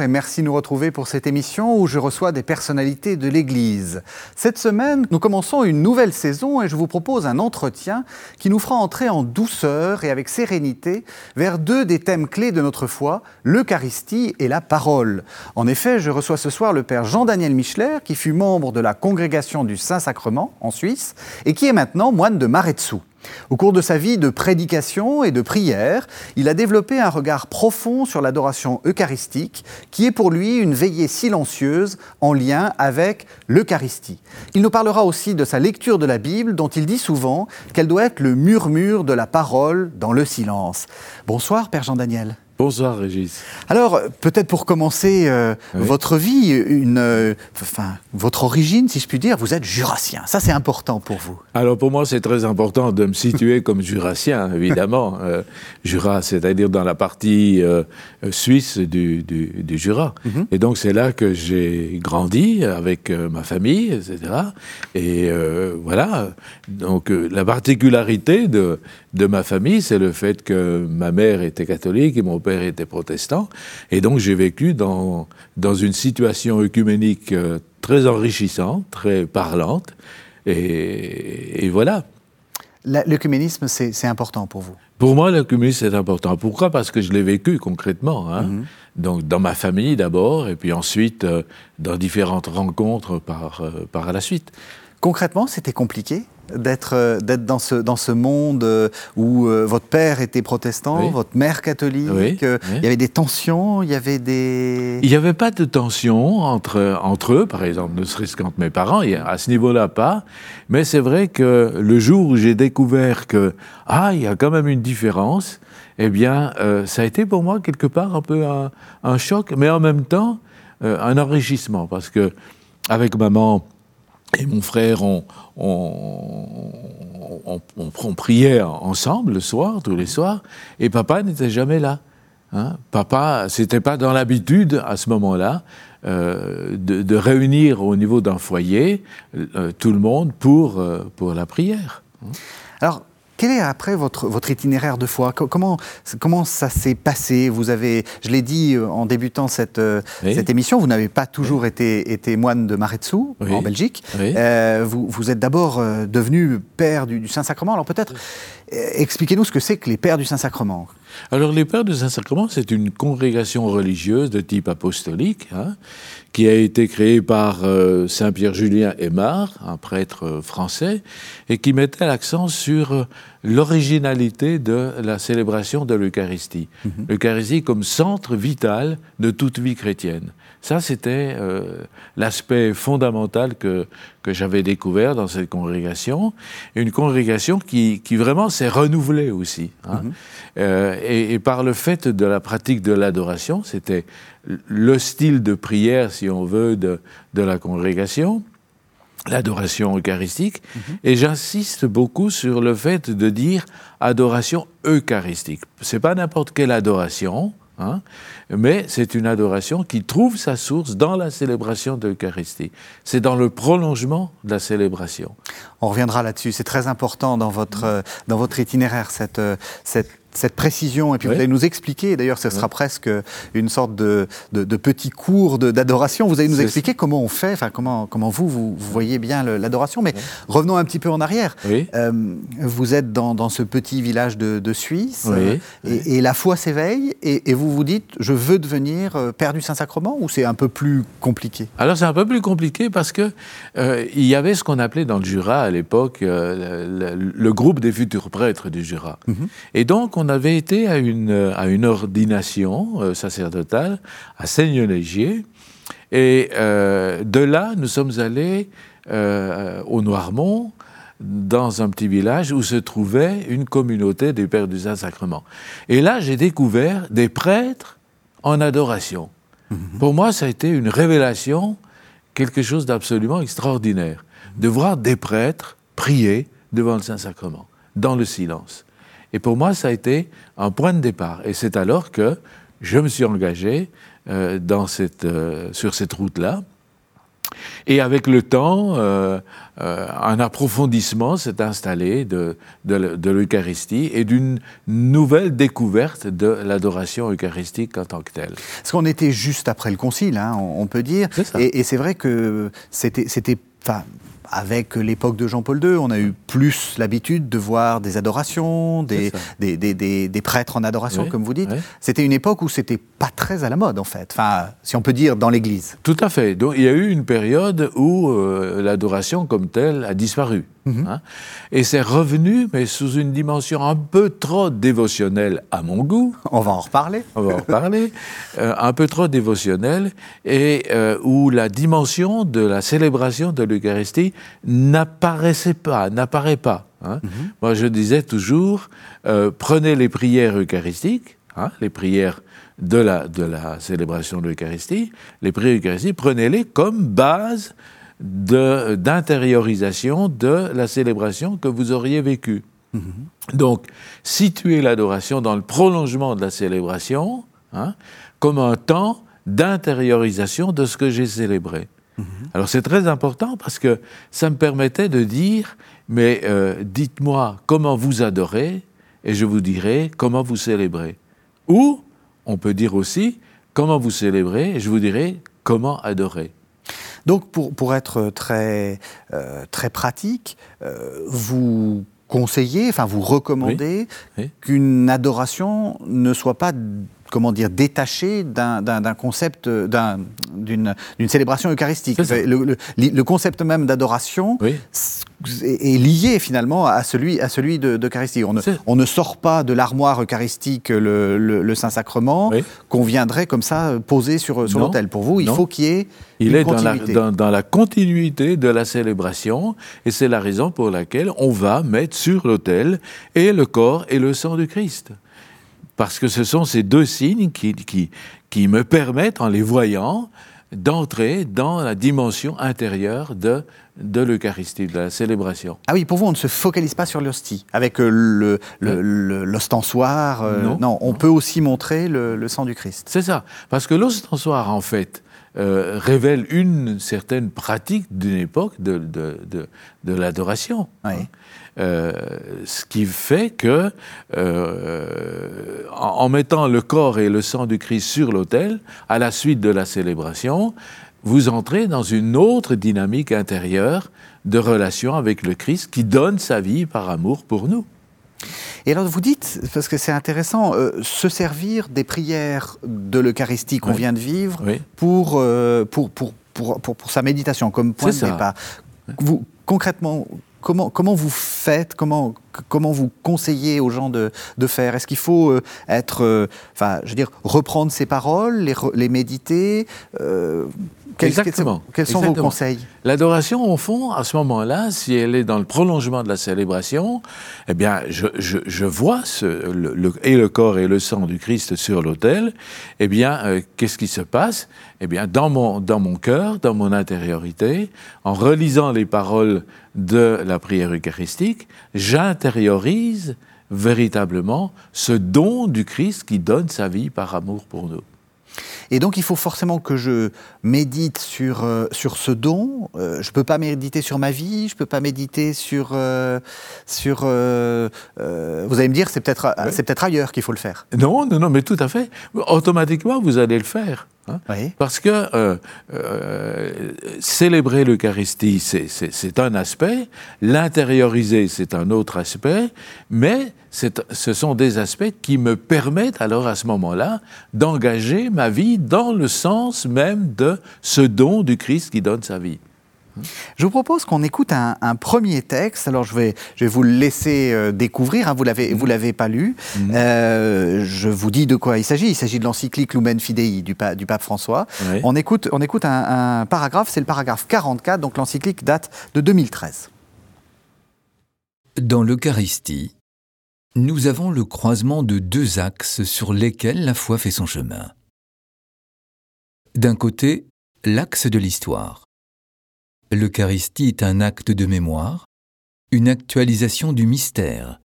Et merci de nous retrouver pour cette émission où je reçois des personnalités de l'Église. Cette semaine, nous commençons une nouvelle saison et je vous propose un entretien qui nous fera entrer en douceur et avec sérénité vers deux des thèmes clés de notre foi, l'Eucharistie et la parole. En effet, je reçois ce soir le Père Jean-Daniel Michler qui fut membre de la congrégation du Saint-Sacrement en Suisse et qui est maintenant moine de Maretsou. Au cours de sa vie de prédication et de prière, il a développé un regard profond sur l'adoration eucharistique, qui est pour lui une veillée silencieuse en lien avec l'Eucharistie. Il nous parlera aussi de sa lecture de la Bible, dont il dit souvent qu'elle doit être le murmure de la parole dans le silence. Bonsoir, Père Jean-Daniel. Bonsoir Régis. Alors, peut-être pour commencer euh, votre vie, une, euh, enfin, votre origine, si je puis dire, vous êtes jurassien. Ça, c'est important pour vous. Alors, pour moi, c'est très important de me situer comme jurassien, évidemment. Euh, Jura, c'est-à-dire dans la partie suisse du, du, Jura. Mhm. Et donc, c'est là que j'ai grandi avec ma famille, etc. Et voilà. Donc, la particularité de, de ma famille, c'est le fait que ma mère était catholique et mon père était protestant. Et donc j'ai vécu dans, dans une situation œcuménique euh, très enrichissante, très parlante. Et, voilà. L'œcuménisme, c'est important pour vous? Pour moi, l'œcuménisme, c'est important. Pourquoi? Parce que je l'ai vécu concrètement. Hein. Mhm. Donc dans ma famille d'abord, et puis ensuite euh, dans différentes rencontres par, euh, par la suite. Concrètement, c'était compliqué? D'être euh, d'être dans ce dans ce monde euh, où euh, votre père était protestant, votre mère catholique. Il y avait des tensions, il y avait des. Il n'y avait pas de tension entre entre eux, par exemple, ne serait-ce qu'entre mes parents. À ce niveau-là, pas. Mais c'est vrai que le jour où j'ai découvert que ah, il y a quand même une différence, eh bien, ça a été pour moi quelque part un peu un, choc, mais en même temps un enrichissement, parce que avec maman et mon frère, on, on, priait ensemble le soir, tous les soirs, et papa n'était jamais là. Hein. Papa, c'était pas dans l'habitude à ce moment-là euh, de, réunir au niveau d'un foyer euh, tout le monde pour, euh, pour la prière. Alors, quel est après votre, votre itinéraire de foi? Comment, comment ça s'est passé? Vous avez, je l'ai dit euh, en débutant cette, euh, cette émission, vous n'avez pas toujours été, été moine de Maretsou en Belgique. Euh, vous, vous, êtes d'abord devenu père du, Saint-Sacrement. Alors peut-être expliquez-nous ce que c'est que les pères du Saint-Sacrement. Alors les pères du Saint-Sacrement, c'est une congrégation religieuse de type apostolique hein, qui a été créée par Saint Pierre-Julien Aymar, un prêtre français, et qui mettait l'accent sur l'originalité de la célébration de l'Eucharistie. Mhm. L'Eucharistie comme centre vital de toute vie chrétienne. Ça, c'était euh, l'aspect fondamental que, que j'avais découvert dans cette congrégation. Une congrégation qui, qui vraiment s'est renouvelée aussi. Hein. Mhm. Euh, et, et, par le fait de la pratique de l'adoration, c'était le style de prière, si on veut, de, de la congrégation l'adoration eucharistique, mhm. et j'insiste beaucoup sur le fait de dire adoration eucharistique. C'est pas n'importe quelle adoration, hein, mais c'est une adoration qui trouve sa source dans la célébration de l'Eucharistie. C'est dans le prolongement de la célébration. On reviendra là-dessus. C'est très important dans votre, mhm. dans votre itinéraire, cette, cette cette précision, et puis vous allez nous expliquer, d'ailleurs ce sera presque une sorte de, de, petit cours d'adoration, vous allez nous expliquer comment on fait, enfin comment, comment vous, vous, voyez bien l'adoration, mais revenons un petit peu en arrière. Euh, vous êtes dans, dans, ce petit village de, de Suisse, euh, et, la foi s'éveille, et, vous vous dites, je veux devenir euh, père du Saint-Sacrement, ou c'est un peu plus compliqué? Alors c'est un peu plus compliqué parce que il y avait ce qu'on appelait dans le Jura à l'époque le, groupe des futurs prêtres du Jura. Mhm. Et donc on avait été à une, à une ordination euh, sacerdotale à Seigneur-Légier. Et euh, de là, nous sommes allés euh, au Noirmont, dans un petit village où se trouvait une communauté des Pères du Saint-Sacrement. Et là, j'ai découvert des prêtres en adoration. Mhm. Pour moi, ça a été une révélation, quelque chose d'absolument extraordinaire, de voir des prêtres prier devant le Saint-Sacrement, dans le silence. Et pour moi, ça a été un point de départ. Et c'est alors que je me suis engagé euh, dans cette, euh, sur cette route-là. Et avec le temps, euh, un approfondissement s'est installé de, de, l'Eucharistie et d'une nouvelle découverte de l'adoration eucharistique en tant que telle. Parce qu'on était juste après le Concile, hein, on, peut dire, et, et c'est vrai que c'était, avec l'époque de Jean-Paul II, on a eu plus l'habitude de voir des adorations, des, des, des, des, prêtres en adoration, comme vous dites. C'était une époque où c'était pas très à la mode, en fait. Enfin, si on peut dire, dans l'Église. Tout à fait. Donc, il y a eu une période où euh, l'adoration comme telle a disparu. Mhm. Hein. Et c'est revenu, mais sous une dimension un peu trop dévotionnelle à mon goût. On va en reparler. On va en reparler. Euh, un peu trop dévotionnelle, et euh, où la dimension de la célébration de l'Eucharistie n'apparaissait pas, n'apparaît pas. Hein. Mhm. Moi, je disais toujours, prenez les prières eucharistiques, hein, les prières de la, de la célébration de l'Eucharistie, les prières eucharistiques, prenez-les comme base d'intériorisation de, la célébration que vous auriez vécue. Mm-hmm. Donc, situer l'adoration dans le prolongement de la célébration, hein, comme un temps d'intériorisation de ce que j'ai célébré. Mm-hmm. Alors c'est très important parce que ça me permettait de dire, mais euh, dites-moi comment vous adorez et je vous dirai comment vous célébrez. Ou on peut dire aussi comment vous célébrez et je vous dirai comment adorer. Donc pour, pour être très, euh, très pratique, euh, vous conseillez, enfin vous recommandez qu'une adoration ne soit pas comment dire, détachée d'un concept, d'une célébration eucharistique. Le, le, concept même d'adoration est lié finalement à celui, à celui d'Eucharistie. On, ne, on ne sort pas de l'armoire eucharistique le, Saint-Sacrement qu'on viendrait comme ça poser sur, sur l'autel. Pour vous, il faut qu'il y ait il est dans la, dans, la, continuité de la célébration, et c'est la raison pour laquelle on va mettre sur l'autel et le corps et le sang du Christ. Parce que ce sont ces deux signes qui, qui, qui me permettent, en les voyant, d'entrer dans la dimension intérieure de, de l'Eucharistie, de la célébration. Ah oui, pour vous, on ne se focalise pas sur l'hostie, avec euh, l'ostensoir. Le, euh, non, on peut aussi montrer le, sang du Christ. C'est ça, parce que l'ostensoir, en fait, euh, révèle une certaine pratique d'une époque de, de, de, l'adoration. Oui. Euh, ce qui fait que, euh, en, mettant le corps et le sang du Christ sur l'autel, à la suite de la célébration, vous entrez dans une autre dynamique intérieure de relation avec le Christ qui donne sa vie par amour pour nous. Et alors vous dites, parce que c'est intéressant, euh, se servir des prières de l'Eucharistie qu'on vient de vivre pour, pour, pour, pour, pour, sa méditation comme point de départ. Vous, concrètement, Comment, vous faites, comment, vous conseillez aux gens de, faire? Est-ce qu'il faut euh, être, euh, enfin, je veux dire, reprendre ces paroles, les, les méditer euh, Exactement. Quels sont vos conseils L'adoration, au fond, à ce moment-là, si elle est dans le prolongement de la célébration, eh bien, je, je, je vois ce, le, et le corps et le sang du Christ sur l'autel. Eh bien, euh, qu'est-ce qui se passe? Eh bien, dans mon, dans mon cœur, dans mon intériorité, en relisant les paroles de la prière eucharistique, j'intériorise véritablement ce don du Christ qui donne sa vie par amour pour nous. Et donc il faut forcément que je médite sur, euh, sur ce don. Euh, je ne peux pas méditer sur ma vie, je ne peux pas méditer sur... Euh, sur vous allez me dire, c'est peut-être c'est peut-être ailleurs qu'il faut le faire. Non, non, non, mais tout à fait. Automatiquement, vous allez le faire. Hein. Parce que célébrer l'Eucharistie, c'est un aspect, l'intérioriser, c'est un autre aspect, mais ce sont des aspects qui me permettent alors à ce moment-là d'engager ma vie dans le sens même de ce don du Christ qui donne sa vie. Je vous propose qu'on écoute un, premier texte. Alors je vais, je vais vous le laisser euh, découvrir. Hein. vous l'avez, vous l'avez pas lu. Mhm. Euh, je vous dis de quoi il s'agit. Il s'agit de l'encyclique Lumen Fidei du, du pape François. On écoute, on écoute un, un paragraphe. C'est le paragraphe 44. Donc l'encyclique date de 2013. Dans l'Eucharistie, nous avons le croisement de deux axes sur lesquels la foi fait son chemin. D'un côté, l'axe de l'histoire. L'Eucharistie est un acte de mémoire, une actualisation du mystère,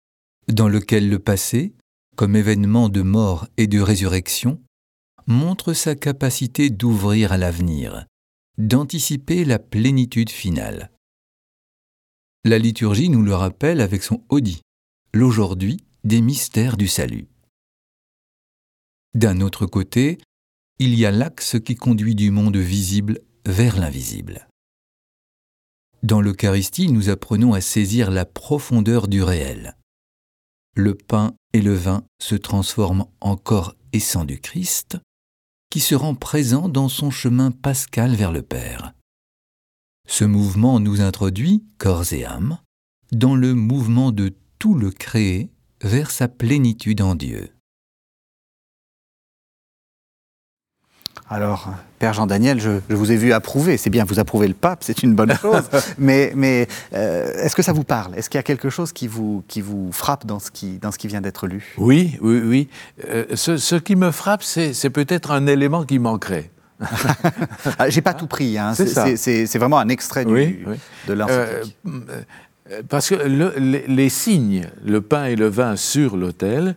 dans lequel le passé, comme événement de mort et de résurrection, montre sa capacité d'ouvrir à l'avenir, d'anticiper la plénitude finale. La liturgie nous le rappelle avec son Audi, l'aujourd'hui des mystères du salut. D'un autre côté, il y a l'axe qui conduit du monde visible vers l'invisible. Dans l'Eucharistie, nous apprenons à saisir la profondeur du réel. Le pain et le vin se transforment en corps et sang du Christ, qui se rend présent dans son chemin pascal vers le Père. Ce mouvement nous introduit, corps et âme, dans le mouvement de tout le créé vers sa plénitude en Dieu. Alors, Père Jean-Daniel, je, vous ai vu approuver. C'est bien, vous approuvez le pape, c'est une bonne chose. mais, mais euh, est-ce que ça vous parle? Est-ce qu'il y a quelque chose qui vous, qui vous frappe dans ce qui, dans ce qui vient d'être lu? Oui, oui, oui. Euh, ce, qui me frappe, c'est peut-être un élément qui manquerait. ah, J'ai pas tout pris. Hein. C'est vraiment un extrait du, de l'encyclique. Euh, parce que les, les, signes, le pain et le vin sur l'autel,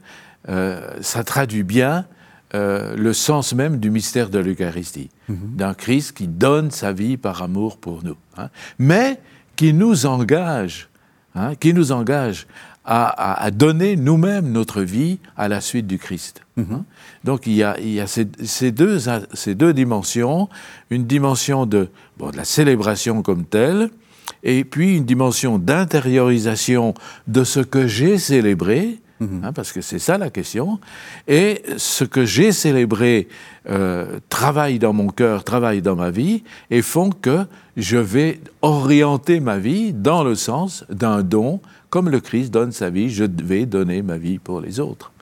ça traduit bien euh, le sens même du mystère de l'Eucharistie, mhm. d'un Christ qui donne sa vie par amour pour nous, hein. mais qui nous engage, hein, qui nous engage à, donner nous-mêmes notre vie à la suite du Christ. Mhm. Hein. Donc il y a, ces, deux, ces, deux, dimensions, une dimension de, de la célébration comme telle, et puis une dimension d'intériorisation de ce que j'ai célébré, Mhm. Hein, parce que c'est ça la question. Et ce que j'ai célébré euh, travaille dans mon cœur, travaille dans ma vie, et font que je vais orienter ma vie dans le sens d'un don. Comme le Christ donne sa vie, je vais donner ma vie pour les autres.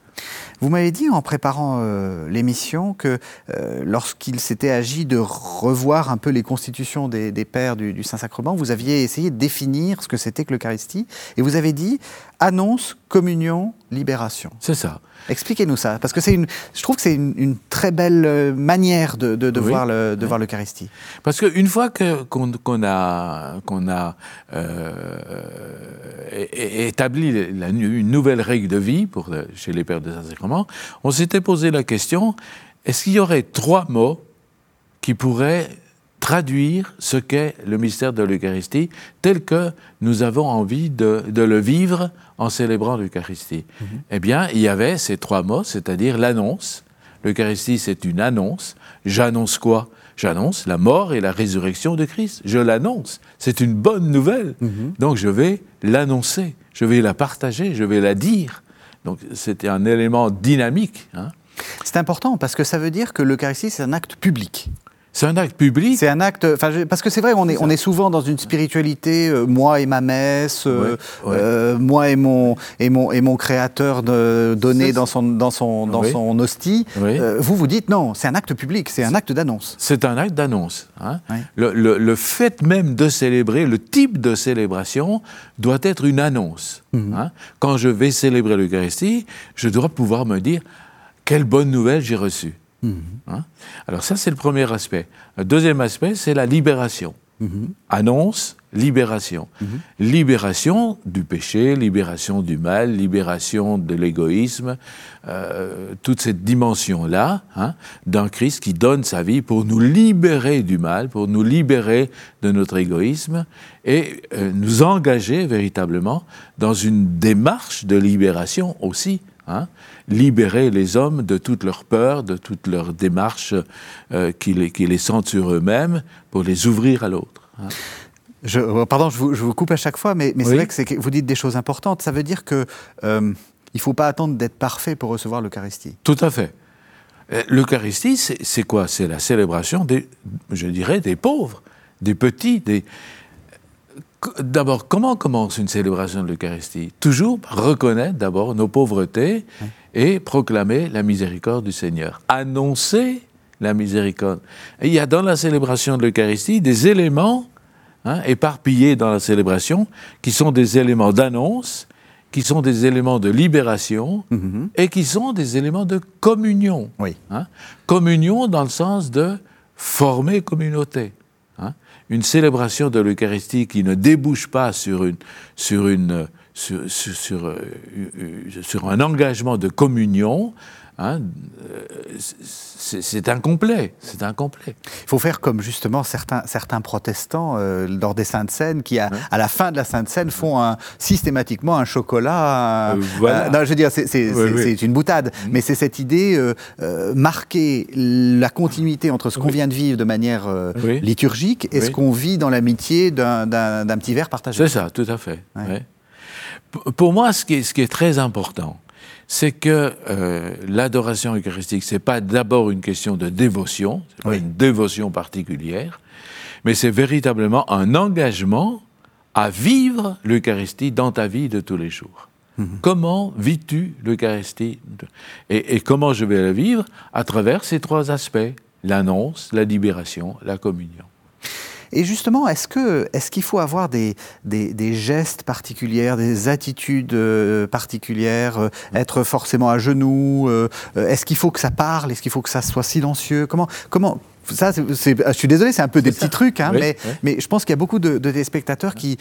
Vous m'avez dit en préparant euh, l'émission que euh, lorsqu'il s'était agi de revoir un peu les constitutions des, pères du, Saint-Sacrement, vous aviez essayé de définir ce que c'était que l'Eucharistie, et vous avez dit annonce, communion, libération. C'est ça. Expliquez-nous ça, parce que c'est une, je trouve que c'est une, très belle euh, manière de, de, voir, le, de voir l'Eucharistie. Parce qu'une fois qu'on a, qu'on a euh, établi une nouvelle règle de vie pour chez les pères de Saint-Sacrement, on s'était posé la question est-ce qu'il y aurait trois mots qui pourraient traduire ce qu'est le mystère de l'Eucharistie tel que nous avons envie de, le vivre en célébrant l'Eucharistie. Mhm. Eh bien, il y avait ces trois mots, c'est-à-dire l'annonce. L'Eucharistie, c'est une annonce. J'annonce quoi? J'annonce la mort et la résurrection de Christ. Je l'annonce. C'est une bonne nouvelle. Mhm. Donc je vais l'annoncer, je vais la partager, je vais la dire. Donc c'était un élément dynamique. Hein. C'est important parce que ça veut dire que l'Eucharistie, c'est un acte public. C'est un acte public. C'est un acte. Parce que c'est vrai, on est, on est souvent dans une spiritualité, euh, moi et ma messe, euh, euh, moi et mon, et mon, et mon créateur de, donné dans son, dans son, dans son hostie. vous vous dites non, c'est un acte public, c'est un acte d'annonce. C'est un acte d'annonce. Hein. Le, le, fait même de célébrer, le type de célébration doit être une annonce. Mhm. Hein. Quand je vais célébrer l'Eucharistie, je dois pouvoir me dire quelle bonne nouvelle j'ai reçue. Mhm. Hein? Alors ça, c'est le premier aspect. Le deuxième aspect, c'est la libération. Mhm. Annonce, libération. Mhm. Libération du péché, libération du mal, libération de l'égoïsme, euh, toute cette dimension-là hein, d'un Christ qui donne sa vie pour nous libérer du mal, pour nous libérer de notre égoïsme et euh, nous engager véritablement dans une démarche de libération aussi. Hein, libérer les hommes de toutes leurs peurs, de toutes leurs démarches euh, qui, les, qui, les, sentent sur eux-mêmes, pour les ouvrir à l'autre. Hein. Je, euh, pardon, je vous, je vous, coupe à chaque fois, mais, mais c'est vrai que, vous dites des choses importantes. Ça veut dire que euh, il ne faut pas attendre d'être parfait pour recevoir l'Eucharistie. Tout à fait. L'Eucharistie, c'est quoi? C'est la célébration des, je dirais, des pauvres, des petits, des, D'abord, comment commence une célébration de l'Eucharistie? Toujours reconnaître d'abord nos pauvretés et proclamer la miséricorde du Seigneur. Annoncer la miséricorde. il y a dans la célébration de l'Eucharistie des éléments hein, éparpillés dans la célébration qui sont des éléments d'annonce, qui sont des éléments de libération mm-hmm. et qui sont des éléments de communion. Oui. Hein. Communion dans le sens de former communauté. Une célébration de l'Eucharistie qui ne débouche pas sur euh, sur, un engagement de communion Hein, euh, c'est incomplet, c'est incomplet. Il faut faire comme justement certains, certains protestants euh, lors des Saintes Seines qui, à, à, la fin de la Sainte Seine, font un, systématiquement un chocolat. Euh, voilà. non, je veux dire, c'est une boutade, mm. mais c'est cette idée marquer la continuité entre ce qu'on vient de vivre de manière liturgique et ce qu'on vit dans l'amitié d'un petit verre partagé. C'est ça, tout à fait. Pour moi, ce qui est, ce qui est très important, c'est que euh, l'adoration eucharistique, c'est pas d'abord une question de dévotion, c'est pas une dévotion particulière, mais c'est véritablement un engagement à vivre l'Eucharistie dans ta vie de tous les jours. Mhm. Comment vis-tu l'Eucharistie? Et, et, comment je vais la vivre? À travers ces trois aspects, l'annonce, la libération, la communion. Et justement, est-ce que est-ce qu'il faut avoir des, des, gestes particuliers, des attitudes euh, particulières, euh, être forcément à genoux euh, Est-ce qu'il faut que ça parle Est-ce qu'il faut que ça soit silencieux Comment comment ça, je suis désolé, c'est un peu des petits trucs, hein, mais, mais je pense qu'il y a beaucoup de, de téléspectateurs qui,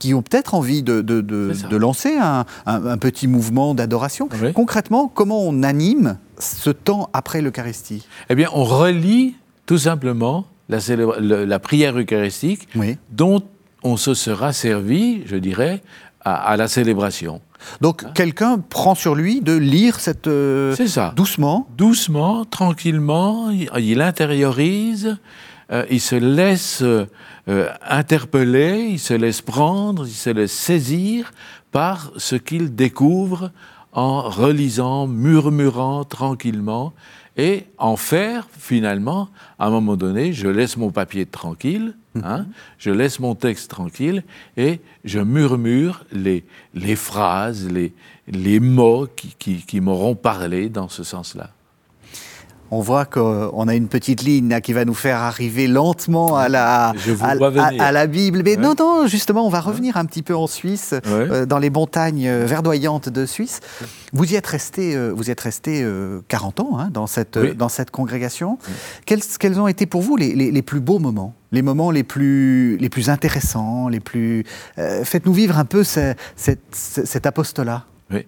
qui ont peut-être envie de, de, de, lancer un, un, petit mouvement d'adoration. Concrètement, comment on anime ce temps après l'Eucharistie? Eh bien, on relie tout simplement la, la prière eucharistique dont on se sera servi, je dirais, à, la célébration. Donc hein? quelqu'un prend sur lui de lire cette... Euh, C'est ça. Doucement? Doucement, tranquillement, il, intériorise, euh, il se laisse euh, interpeller, il se laisse prendre, il se laisse saisir par ce qu'il découvre en relisant, murmurant tranquillement et en faire, finalement, à un moment donné, je laisse mon papier tranquille, hein, mhm. je laisse mon texte tranquille et je murmure les, les phrases, les, les mots qui, qui, qui m'auront parlé dans ce sens-là on voit qu'on a une petite ligne qui va nous faire arriver lentement à la, à, la Bible. Mais non, non, justement, on va revenir un petit peu en Suisse, euh, dans les montagnes euh, verdoyantes de Suisse. Vous y êtes resté, euh, vous êtes resté 40 ans hein, dans, cette, dans cette congrégation. Quels, quels, ont été pour vous les, les, plus beaux moments les moments les plus, les plus intéressants, les plus... Faites-nous vivre un peu cet, cet apostolat? Oui.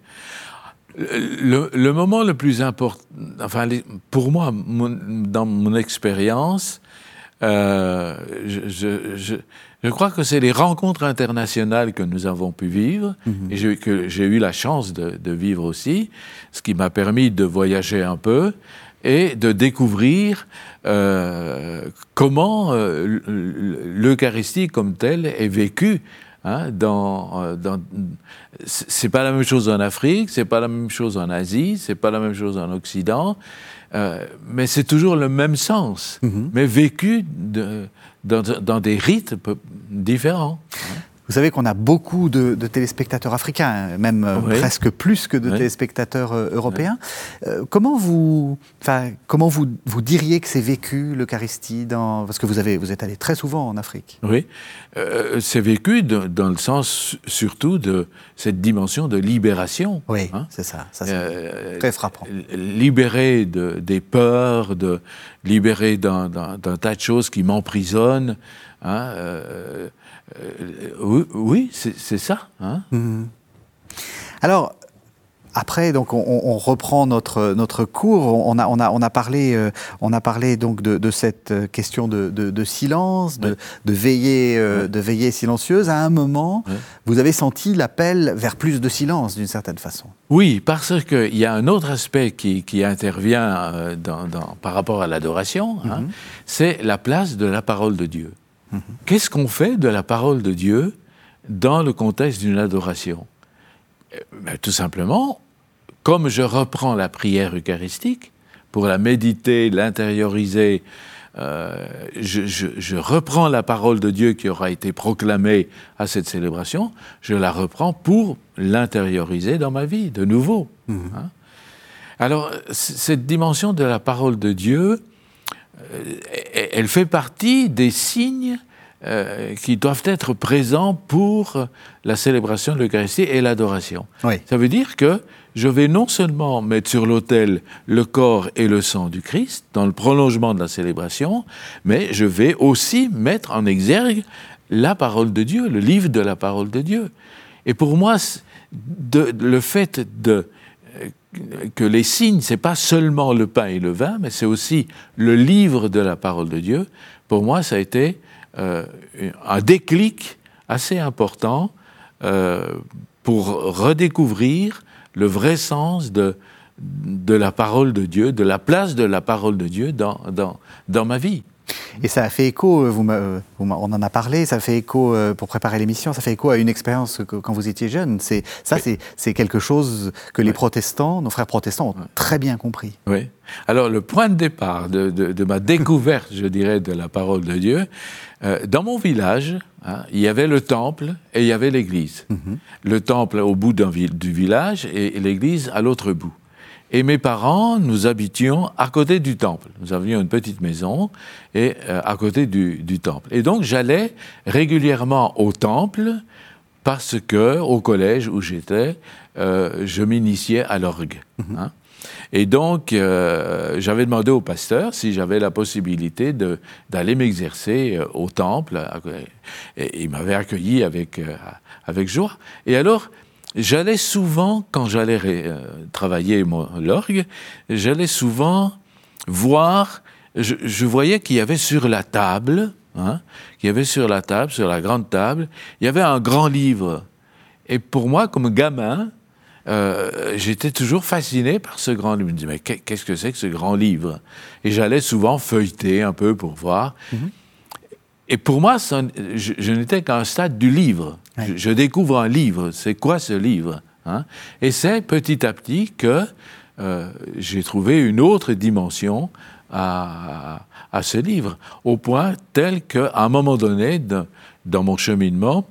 Le, moment le plus important, enfin, pour moi, dans mon expérience, euh, je, crois que c'est les rencontres internationales que nous avons pu vivre mhm. et que j'ai eu la chance de, vivre aussi, ce qui m'a permis de voyager un peu et de découvrir euh, comment euh, l'Eucharistie comme telle est vécue Hein, dans, euh, dans c'est pas la même chose en Afrique, c'est pas la même chose en Asie, c'est pas la même chose en Occident, euh, mais c'est toujours le même sens, mm-hmm. mais vécu de, dans, dans, des rites différents. Hein. Vous savez qu'on a beaucoup de, téléspectateurs africains, même euh, presque plus que de téléspectateurs euh, européens. Euh, comment vous, comment vous, vous diriez que c'est vécu l'Eucharistie dans... Parce que vous, avez, vous êtes allé très souvent en Afrique. Oui, c'est vécu dans le sens surtout de cette dimension de libération. Oui, hein. c'est ça, ça c'est très frappant. Libérer de, des peurs, de, libérer d'un tas de choses qui m'emprisonnent. Hein, euh, oui, c'est ça. Hein. Mhm. Alors, après, donc, on, reprend notre, notre cours. On a, on a, on a, parlé, euh, on a parlé donc de, cette question de, silence, de, veiller, euh, de veiller silencieuse. À un moment, vous avez senti l'appel vers plus de silence, d'une certaine façon. Oui, parce qu'il y a un autre aspect qui, intervient dans, par rapport à l'adoration, hein. mhm. c'est la place de la parole de Dieu. Qu'est-ce qu'on fait de la parole de Dieu dans le contexte d'une adoration? Eh ben, Tout simplement, comme je reprends la prière eucharistique, pour la méditer, l'intérioriser, euh, je, reprends la parole de Dieu qui aura été proclamée à cette célébration, je la reprends pour l'intérioriser dans ma vie de nouveau. Mhm. Hein. Alors, cette dimension de la parole de Dieu, elle fait partie des signes euh, qui doivent être présents pour la célébration de l'Eucharistie et l'adoration. Ça veut dire que je vais non seulement mettre sur l'autel le corps et le sang du Christ dans le prolongement de la célébration, mais je vais aussi mettre en exergue la parole de Dieu, le livre de la parole de Dieu. Et pour moi, de, le fait de, que les signes, c'est pas seulement le pain et le vin, mais c'est aussi le livre de la parole de Dieu. Pour moi, ça a été euh, un déclic assez important euh, pour redécouvrir le vrai sens de, de la parole de Dieu, de la place de la parole de Dieu dans, dans, dans ma vie. Et ça a fait écho, euh, vous, euh, on en a parlé, ça fait écho euh, pour préparer l'émission, ça fait écho à une expérience quand vous étiez jeune. C'est, ça, c'est, quelque chose que les protestants, nos frères protestants, ont très bien compris. Oui. Alors, le point de départ de, ma découverte, je dirais, de la parole de Dieu, dans mon village, hein, il y avait le temple et il y avait l'église. Mhm. Le temple au bout du village et l'église à l'autre bout. Et mes parents, nous habitions à côté du temple. Nous avions une petite maison et euh, à côté du, temple. Et donc j'allais régulièrement au temple parce que au collège où j'étais, euh, je m'initiais à l'orgue. Mhm. Hein. Et donc euh, j'avais demandé au pasteur si j'avais la possibilité d'aller m'exercer au temple. Et il m'avait accueilli avec avec joie. Et alors j'allais souvent, quand j'allais euh, travailler l'orgue, j'allais souvent voir, je, voyais qu'il y avait sur la table, hein, qu'il y avait sur la table, sur la grande table, il y avait un grand livre. Et pour moi, comme gamin, euh, j'étais toujours fasciné par ce grand livre. Je me disais, mais qu'est-ce que c'est que ce grand livre? Et j'allais souvent feuilleter un peu pour voir. Mm-hmm. Et pour moi, je, n'étais qu'à un stade du livre. Je, découvre un livre. C'est quoi ce livre hein? Et c'est petit à petit que euh, j'ai trouvé une autre dimension à, ce livre, au point tel qu'à un moment donné, dans mon cheminement,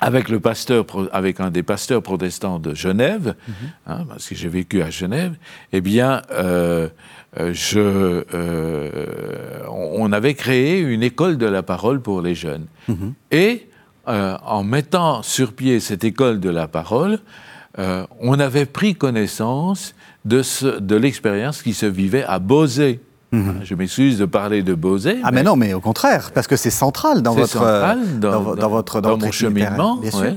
avec le pasteur, avec un des pasteurs protestants de Genève, mm-hmm. hein, parce que j'ai vécu à Genève, eh bien, euh, je, euh, on avait créé une école de la parole pour les jeunes. Mhm. Et euh, en mettant sur pied cette école de la parole, on avait pris connaissance de, de l'expérience qui se vivait à Bosé. Mhm. Je m'excuse de parler de Bosé. Ah mais, non, mais au contraire, parce que c'est central dans votre central dans, votre dans, mon cheminement. Bien sûr.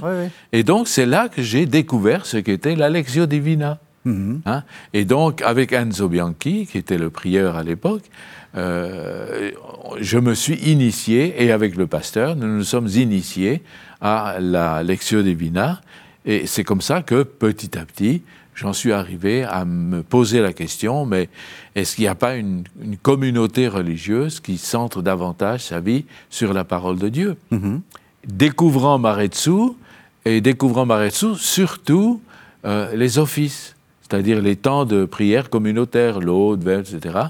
Et donc c'est là que j'ai découvert ce qu'était l'Alexio Divina. Hein? Et donc, avec Enzo Bianchi, qui était le prieur à l'époque, euh, je me suis initié, et avec le pasteur, nous nous sommes initiés à la Lectio Divina. Et c'est comme ça que, petit à petit, j'en suis arrivé à me poser la question, mais est-ce qu'il n'y a pas une, communauté religieuse qui centre davantage sa vie sur la parole de Dieu? Mhm. Découvrant Maretsu, et découvrant Maretsu, surtout euh, les offices c'est-à-dire les temps de prière communautaire, l'aude, etc.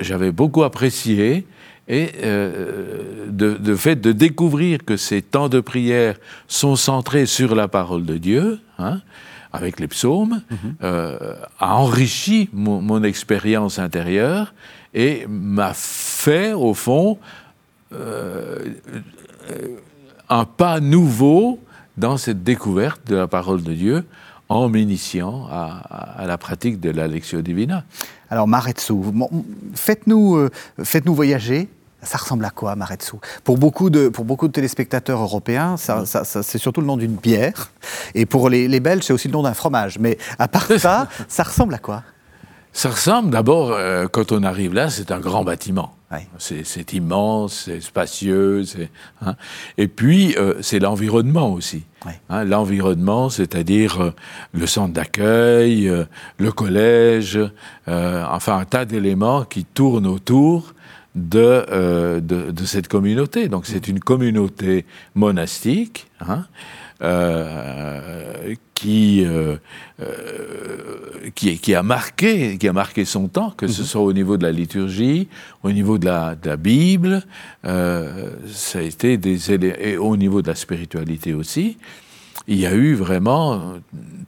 J'avais beaucoup apprécié et euh, de, fait de découvrir que ces temps de prière sont centrés sur la parole de Dieu, hein, avec les psaumes, mhm. euh, a enrichi mon, expérience intérieure et m'a fait, au fond, euh, un pas nouveau dans cette découverte de la parole de Dieu en m'initiant à, la pratique de la Lectio Divina. Alors Maretsu, faites-nous euh, faites voyager. Ça ressemble à quoi, Maretsu? Pour beaucoup, de, pour beaucoup de téléspectateurs européens, ça, c'est surtout le nom d'une bière. Et pour les, les Belges, c'est aussi le nom d'un fromage. Mais à part ça, ça ressemble à quoi? Ça ressemble d'abord, euh, quand on arrive là, c'est un grand bâtiment. C'est immense, c'est spacieux. Hein. Et puis, euh, c'est l'environnement aussi. Hein, l'environnement, c'est-à-dire euh, le centre d'accueil, euh, le collège, enfin un tas d'éléments qui tournent autour de, de, cette communauté. Donc, c'est une communauté monastique. Hein, euh, qui, euh, euh, qui, qui, a marqué, qui a marqué son temps, que ce mhm. soit au niveau de la liturgie, au niveau de la, de la Bible, ça a été des et au niveau de la spiritualité aussi. Il y a eu vraiment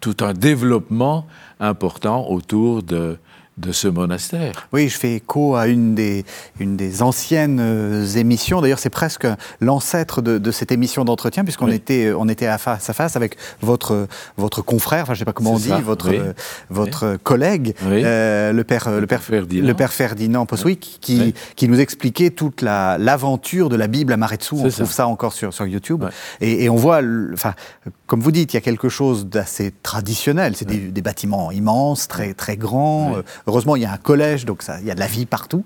tout un développement important autour de, de ce monastère. Oui, je fais écho à une des, une des anciennes euh, émissions. D'ailleurs, c'est presque l'ancêtre de, cette émission d'entretien, puisqu'on était, on était à face à face avec votre, votre confrère, enfin, je ne sais pas comment on dit, votre, votre collègue, euh, le, père, le, père, Ferdinand, le père Ferdinand qui, qui nous expliquait toute l'aventure de la Bible à Maretsu. On trouve ça. encore sur, sur YouTube. Et, on voit, enfin, comme vous dites, il y a quelque chose d'assez traditionnel. C'est des, bâtiments immenses, très, très grands. Heureusement, il y a un collège, donc ça, il y a de la vie partout.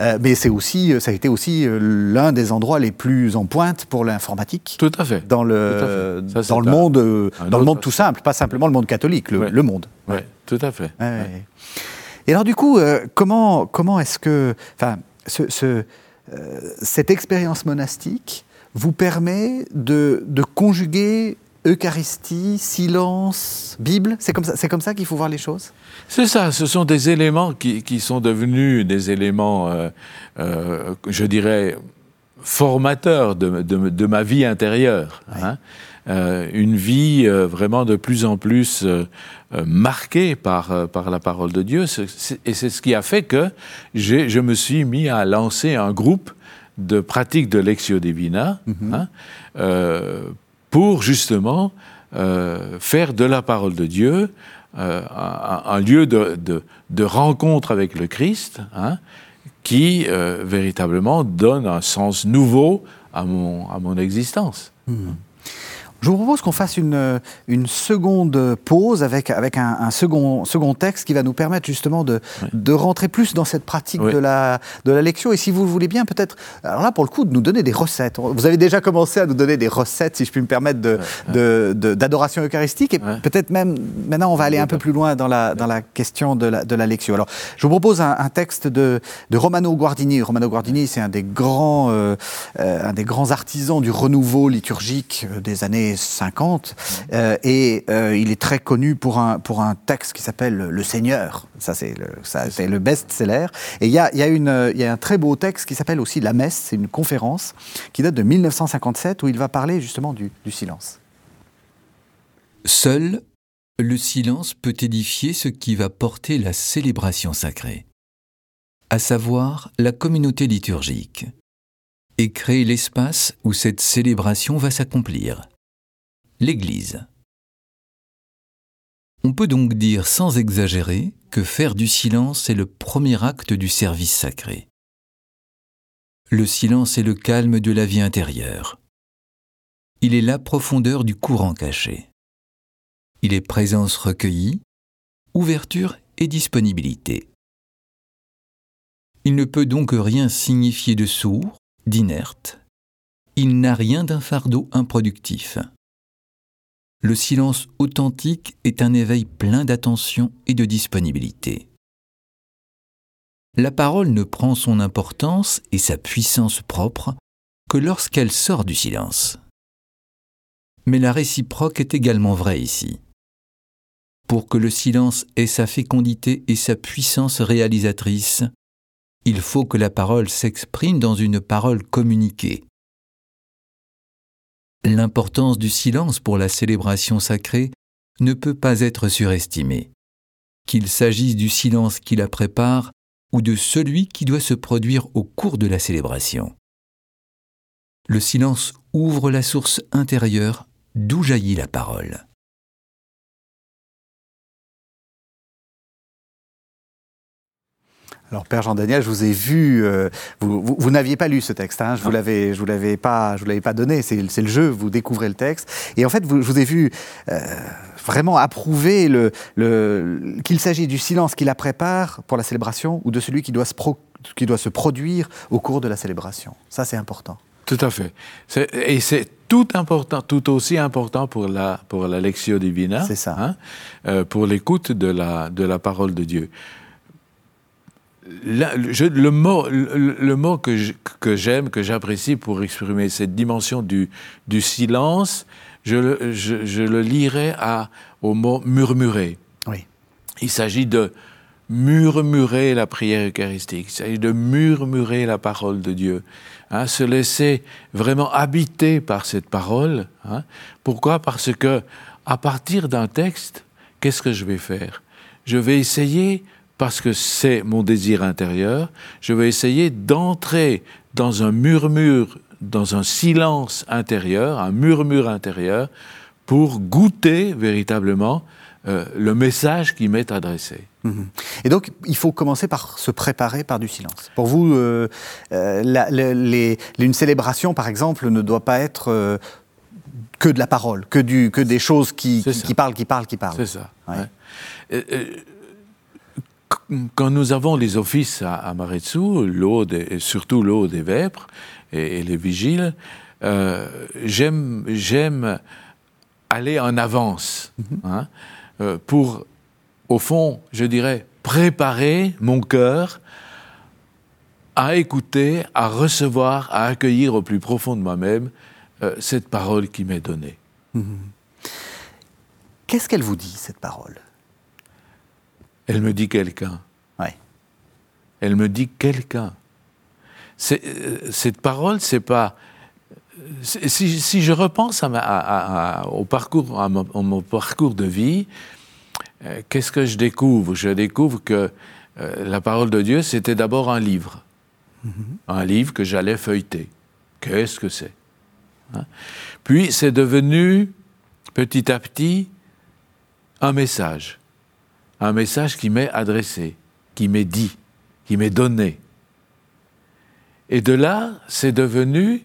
Euh, mais c'est aussi, ça a été aussi euh, l'un des endroits les plus en pointe pour l'informatique. Tout à fait. Dans le, dans le monde, euh, dans le monde tout simple, pas simplement le monde catholique, le, monde. Oui, tout à fait. Et alors du coup, comment, comment est-ce que, enfin, ce, cette expérience monastique vous permet de, de conjuguer Eucharistie, silence, Bible? C'est comme ça, c'est comme ça qu'il faut voir les choses? C'est ça, ce sont des éléments qui, qui sont devenus des éléments, euh, euh, je dirais, formateurs de, de, de, ma vie intérieure. Hein. Euh, une vie euh, vraiment de plus en plus euh, marquée par, par la parole de Dieu. Et c'est ce qui a fait que je me suis mis à lancer un groupe de pratique de Lectio Divina mm-hmm. hein, pour justement euh, faire de la parole de Dieu euh, un, lieu de, rencontre avec le Christ, hein, qui euh, véritablement donne un sens nouveau à mon, existence. Mmh. Je vous propose qu'on fasse une, euh, une, seconde pause avec, avec un, second, second texte qui va nous permettre justement de, de rentrer plus dans cette pratique de, la, de la lecture. Et si vous le voulez bien, peut-être, alors là pour le coup, de nous donner des recettes. Vous avez déjà commencé à nous donner des recettes, si je puis me permettre, d'adoration de, eucharistique. Et peut-être même, maintenant, on va aller un peu plus loin dans la, dans la question de la, de la lecture. Alors, je vous propose un, texte de, de, Romano Guardini. Romano Guardini, c'est un, des grands, euh, euh, un des grands artisans du renouveau liturgique des années 50. Euh, et euh, il est très connu pour un, pour un texte qui s'appelle Le Seigneur. Ça, c'est le, le best-seller. Et il y a, y, a y a un très beau texte qui s'appelle aussi La Messe. C'est une conférence qui date de 1957 où il va parler justement du, du silence. Seul le silence peut édifier ce qui va porter la célébration sacrée, à savoir la communauté liturgique, et créer l'espace où cette célébration va s'accomplir l'Église. On peut donc dire sans exagérer que faire du silence est le premier acte du service sacré. Le silence est le calme de la vie intérieure. Il est la profondeur du courant caché. Il est présence recueillie, ouverture et disponibilité. Il ne peut donc rien signifier de sourd, d'inerte. Il n'a rien d'un fardeau improductif le silence authentique est un éveil plein d'attention et de disponibilité. La parole ne prend son importance et sa puissance propre que lorsqu'elle sort du silence. Mais la réciproque est également vraie ici. Pour que le silence ait sa fécondité et sa puissance réalisatrice, il faut que la parole s'exprime dans une parole communiquée, L'importance du silence pour la célébration sacrée ne peut pas être surestimée, qu'il s'agisse du silence qui la prépare ou de celui qui doit se produire au cours de la célébration. Le silence ouvre la source intérieure d'où jaillit la parole. Alors Père Jean Daniel, je vous ai vu, euh, vous, n'aviez pas lu ce texte, hein, je vous l'avais, je vous l'avais pas, je vous l'avais pas donné. C'est, le jeu, vous découvrez le texte, et en fait, je vous ai vu euh, vraiment approuver le, qu'il s'agit du silence qui la prépare pour la célébration ou de celui qui doit se, qui doit se produire au cours de la célébration. Ça, c'est important. Tout à fait. et c'est tout important, tout aussi important pour la pour la lectio divina. C'est ça. Hein, euh, pour l'écoute de la de la parole de Dieu le, mot, le, mot que, j'aime, que j'apprécie pour exprimer cette dimension du, du silence, je, je, le lirai à, au mot murmurer. Oui. Il s'agit de murmurer la prière eucharistique, il s'agit de murmurer la parole de Dieu, hein, se laisser vraiment habiter par cette parole. Hein. Pourquoi? Parce que à partir d'un texte, qu'est-ce que je vais faire? Je vais essayer parce que c'est mon désir intérieur, je vais essayer d'entrer dans un murmure, dans un silence intérieur, un murmure intérieur, pour goûter véritablement euh, le message qui m'est adressé. Mhm. Et donc, il faut commencer par se préparer par du silence. Pour vous, euh, euh, une célébration, par exemple, ne doit pas être que de la parole, que, du, que des choses qui, qui, parlent, qui parlent, qui parlent. C'est ça. Quand nous avons les offices à, à l'eau et surtout l'eau des vêpres et, les vigiles, j'aime aller en avance. Mhm. Hein. Euh, pour, au fond, je dirais, préparer mon cœur à écouter, à recevoir, à accueillir au plus profond de moi-même euh, cette parole qui m'est donnée. Mhm. Qu'est-ce qu'elle vous dit, cette parole? Elle me dit quelqu'un. Ouais. Elle me dit quelqu'un. Euh, cette parole, c'est pas si, je repense à, au parcours, à mon, parcours de vie, euh, qu'est-ce que je découvre? Je découvre que euh, la parole de Dieu, c'était d'abord un livre. Mm-hmm. Un livre que j'allais feuilleter. Qu'est-ce que c'est? Hein? Puis c'est devenu petit à petit un message. Un message qui m'est adressé, qui m'est dit, qui m'est donné. Et de là, c'est devenu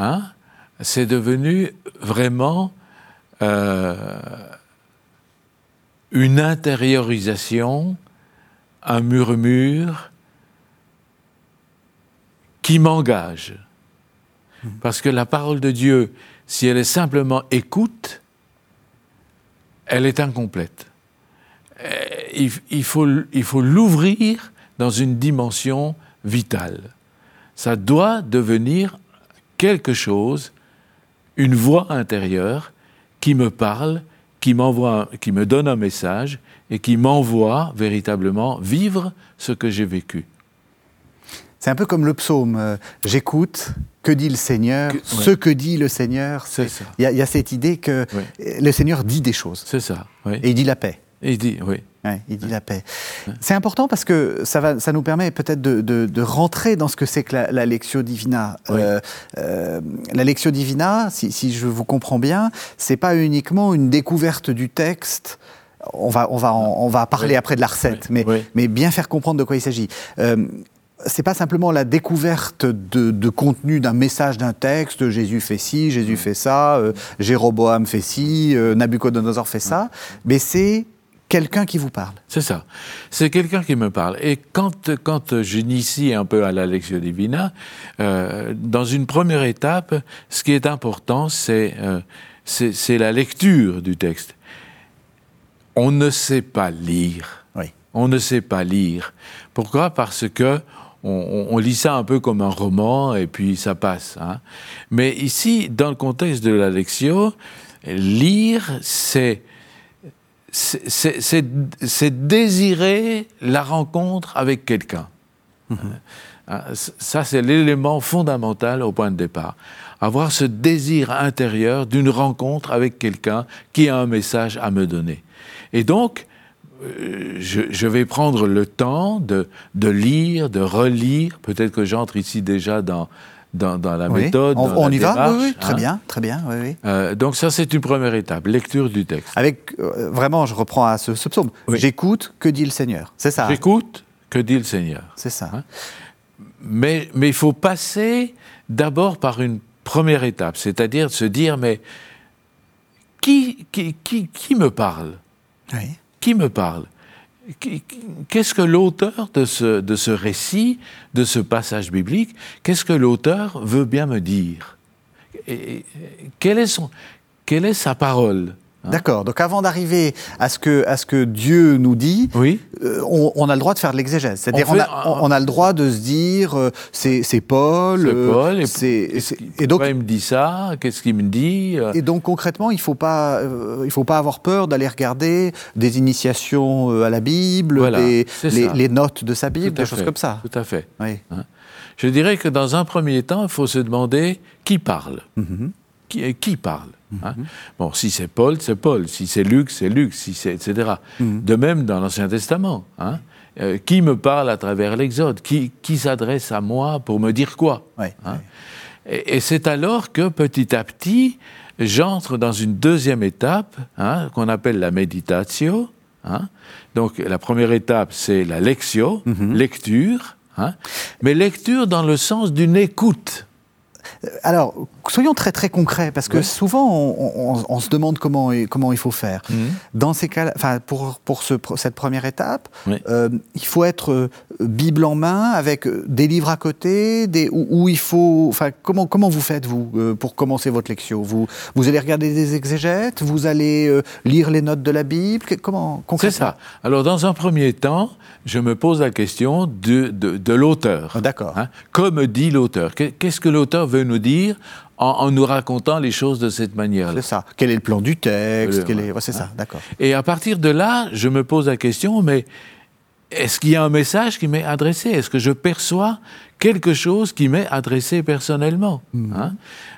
Hein, c'est devenu vraiment euh, une intériorisation, un murmure qui m'engage. Parce que la parole de Dieu, si elle est simplement écoute, elle est incomplète. Euh, il, faut, il faut l'ouvrir dans une dimension vitale. Ça doit devenir quelque chose, une voix intérieure qui me parle, qui m'envoie, qui me donne un message et qui m'envoie véritablement vivre ce que j'ai vécu. C'est un peu comme le psaume. Euh, j'écoute, que dit le Seigneur, ce que dit le Seigneur. Il y, a cette idée que le Seigneur dit des choses. C'est ça. Et il dit la paix. Il dit, oui. Il dit la paix. C'est important parce que ça, va, ça nous permet peut-être de, rentrer dans ce que c'est que la, Lectio Divina. Euh, euh, la Lectio Divina, si, je vous comprends bien, c'est pas uniquement une découverte du texte. On va, on va, on va parler après de la recette, mais, mais bien faire comprendre de quoi il s'agit. Euh, c'est pas simplement la découverte de, contenu d'un message d'un texte, Jésus fait ci, Jésus fait ça, Jéroboam fait ci, Nabucodonosor fait ça, mais c'est quelqu'un qui vous parle. C'est ça. C'est quelqu'un qui me parle. Et quand, quand j'initie un peu à la Lectio Divina, euh, dans une première étape, ce qui est important, euh, c'est c'est la lecture du texte. On ne sait pas lire. Oui. On ne sait pas lire. Pourquoi? Parce que on, lit ça un peu comme un roman et puis ça passe. Hein. Mais ici, dans le contexte de la Lectio, lire, c'est c'est désirer la rencontre avec quelqu'un. Mhm. Euh, ça, c'est l'élément fondamental au point de départ. Avoir ce désir intérieur d'une rencontre avec quelqu'un qui a un message à me donner. Et donc, euh, je, vais prendre le temps de, de lire, de relire. Peut-être que j'entre ici déjà dans, dans, la méthode. On, y va, oui, très hein. bien, très bien. Euh, donc ça, c'est une première étape, lecture du texte. Avec euh, vraiment, je reprends à ce, psaume. J'écoute, que dit le Seigneur? C'est ça. J'écoute, que dit le Seigneur. C'est ça. Hein. mais mais il faut passer d'abord par une première étape, c'est-à-dire se dire mais qui qui, qui, qui me parle? Qui me parle? Qu'est-ce que l'auteur de ce, de ce récit, de ce passage biblique, qu'est-ce que l'auteur veut bien me dire? Quelle, est son, quelle est sa parole? D'accord. Donc avant d'arriver à ce que à ce que Dieu nous dit, oui. Euh, on, a le droit de faire de l'exégèse. C'est-à-dire on, on, a, le droit de se dire euh, c'est Paul. C'est Paul. Euh, et, donc il me dit ça? Qu'est-ce qu'il me dit? Et donc concrètement, il faut pas il faut pas avoir peur d'aller regarder des initiations à la Bible, les, les, notes de sa Bible, des choses comme ça. Tout à fait. Oui. Hein Je dirais que dans un premier temps, il faut se demander qui parle. Mm-hmm. Qui, qui parle Hein? Mhm. Bon, si c'est Paul, c'est Paul. Si c'est Luc, c'est Luc. Si c'est etc. Mhm. De même dans l'Ancien Testament. Hein? euh, qui me parle à travers l'Exode, qui, qui s'adresse à moi pour me dire quoi? Ouais, hein? ouais. Et, et c'est alors que petit à petit, j'entre dans une deuxième étape qu'on appelle la méditatio. Donc la première étape, c'est la lectio, lecture, hein? mais lecture dans le sens d'une écoute. Alors, soyons très très concrets, parce que souvent on, on- on se demande comment, comment il faut faire. Mhm. Dans ces cas, enfin pour, pour ce- cette première étape, Oui. euh, il faut être euh, Bible en main avec euh, des livres à côté, des, où, où il faut, enfin comment comment vous faites vous euh, pour commencer votre lecture? Vous vous allez regarder des exégètes, vous allez lire les notes de la Bible, comment C'est concrètement ça. Alors dans un premier temps, je me pose la question de, de, de l'auteur. D'accord. Hein, Comme dit l'auteur. Qu'est- Qu'est-ce que l'auteur veut nous dire en, en nous racontant les choses de cette manière-là C'est ça. Quel est le plan du texte ouais. C'est ça, d'accord. Et à partir de là, je me pose la question, mais est-ce qu'il y a un message qui m'est adressé? Est-ce que je perçois quelque chose qui m'est adressé personnellement? Hein?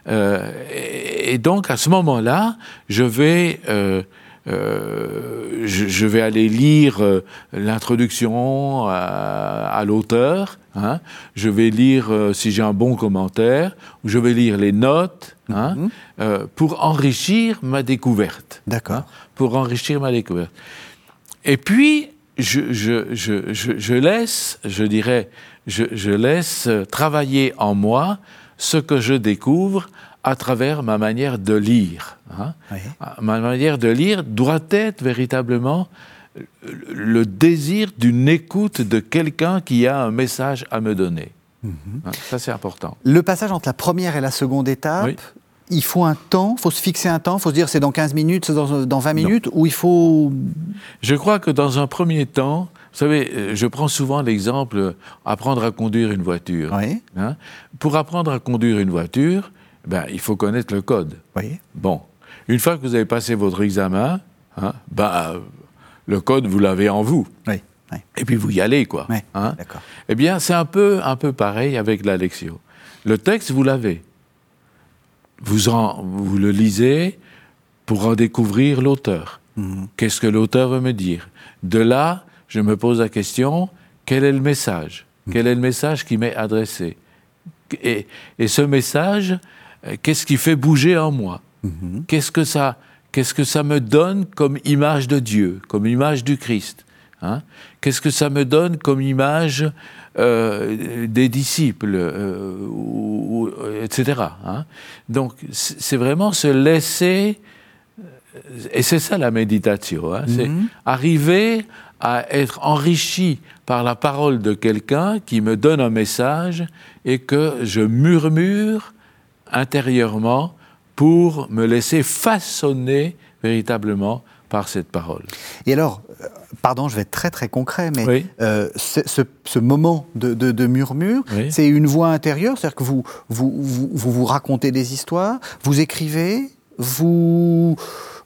Euh, et, et donc, à ce moment-là, je vais... euh, euh, je, je vais aller lire euh, l'introduction à, à l'auteur, hein. je vais lire euh, si j'ai un bon commentaire, ou je vais lire les notes hein, euh, pour enrichir ma découverte D'accord. hein, pour enrichir ma découverte. Et puis, je, je, je, laisse, je dirais, je, je laisse travailler en moi ce que je découvre à travers ma manière de lire. hein. Oui. Ma manière de lire doit être véritablement le- désir d'une écoute de quelqu'un qui a un message à me donner. Hein, Ça, c'est important. Le passage entre la première et la seconde étape, Oui. il faut un temps, il faut se fixer un temps, il faut se dire c'est dans 15 minutes, c'est dans, dans 20 minutes, ou il faut... Je crois que dans un premier temps, vous savez, euh, je prends souvent l'exemple euh, apprendre à conduire une voiture. Oui, Hein Pour apprendre à conduire une voiture, ben, il faut connaître le code. oui, Bon, une fois que vous avez passé votre examen, hein, ben, le code, vous l'avez en vous. oui, oui, Et puis vous y allez, quoi. oui, Hein d'accord. eh bien, c'est un peu, un peu pareil avec la lecture. Le texte, vous l'avez. Vous, en, vous le lisez pour en découvrir l'auteur. Mhm. Qu'est-ce que l'auteur veut me dire? De là, je me pose la question, quel est le message? Quel est le message qui m'est adressé? Et, et ce message, qu'est-ce qui fait bouger en moi Mhm. Qu'est-ce que ça, qu'est-ce que ça me donne comme image de Dieu, comme image du Christ hein? Qu'est-ce que ça me donne comme image euh, des disciples, euh, ou- ou- etc. hein? Donc, c'est vraiment se laisser, euh, et c'est ça la méditation, hein, c'est Mhm. arriver à être enrichi par la parole de quelqu'un qui me donne un message et que je murmure intérieurement pour me laisser façonner véritablement par cette parole. Et alors, euh, pardon, je vais être très très concret, mais Oui. euh, ce, ce moment de, de- de murmure, Oui. c'est une voix intérieure, c'est-à-dire que vous vous, vous vous vous racontez des histoires, vous écrivez, vous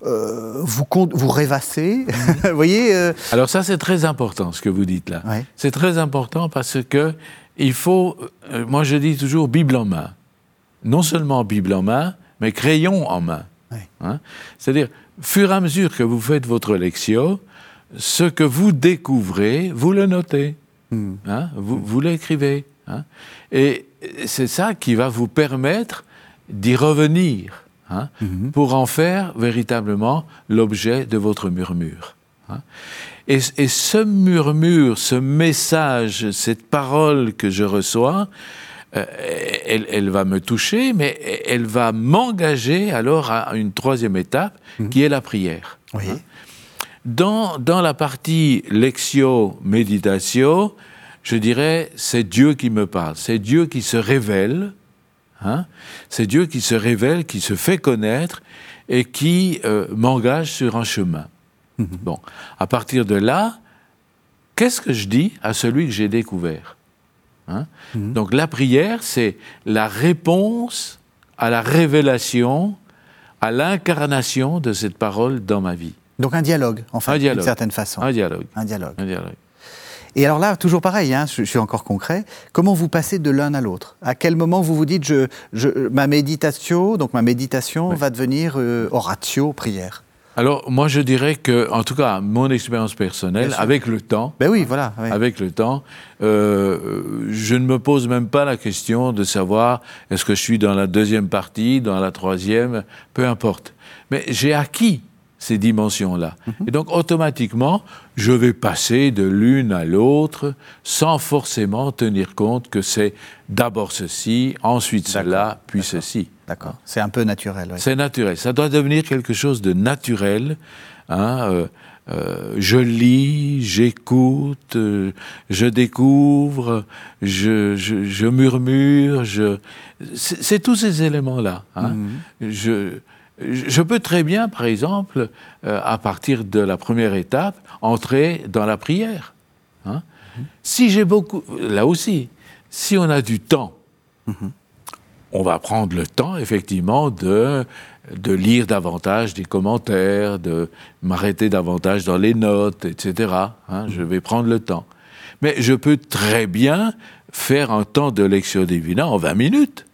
euh, vous, vous rêvassez, vous voyez euh, Alors ça, c'est très important ce que vous dites là. Ouais. C'est très important parce que il faut, moi je dis toujours Bible en main. Non seulement Bible en main, mais crayon en main. Hein? C'est-à-dire, fur et à mesure que vous faites votre lectio, ce que vous découvrez, vous le notez. Hmm. Hein, vous, vous l'écrivez. hein? Et c'est ça qui va vous permettre d'y revenir Mhm. pour en faire véritablement l'objet de votre murmure. Et, et ce murmure, ce message, cette parole que je reçois, euh, elle, elle va me toucher, mais elle va m'engager alors à une troisième étape, qui est la prière. oui. Hein. Dans, dans la partie lectio, méditatio, je dirais, c'est Dieu qui me parle, c'est Dieu qui se révèle, hein, c'est Dieu qui se révèle, qui se fait connaître et qui euh, m'engage sur un chemin. Bon, à partir de là, qu'est-ce que je dis à celui que j'ai découvert? Hein Donc la prière, c'est la réponse à la révélation, à l'incarnation de cette parole dans ma vie. Donc un dialogue, en fait, d'une certaine façon. Un dialogue. Un dialogue. Un dialogue. Et alors là, toujours pareil, hein, je, je suis encore concret. Comment vous passez de l'un à l'autre? À quel moment vous vous dites, je, je- ma méditation, donc ma méditation va devenir euh, oratio, prière? Alors, moi, je dirais que, en tout cas, mon expérience personnelle, avec le temps, ben oui, voilà, avec le temps, euh, je ne me pose même pas la question de savoir est-ce que je suis dans la deuxième partie, dans la troisième, peu importe. Mais j'ai acquis ces dimensions-là. Mhm. Et donc, automatiquement, je vais passer de l'une à l'autre sans forcément tenir compte que c'est d'abord ceci, ensuite cela, puis ceci. D'accord. C'est un peu naturel. C'est naturel. Ça doit devenir quelque chose de naturel. Hein, euh, euh, je lis, j'écoute, euh, je découvre, je, je, murmure, je... c'est tous ces éléments-là. Hein. Mhm. Je, je peux très bien, par exemple, à partir de la première étape, entrer dans la prière. Hein. Mhm. Si j'ai beaucoup, là aussi, si on a du temps, mhm on va prendre le temps, effectivement, de, de lire davantage des commentaires, de m'arrêter davantage dans les notes, etc. Hein, je vais prendre le temps. Mais je peux très bien faire un temps de lecture divina en 20 minutes.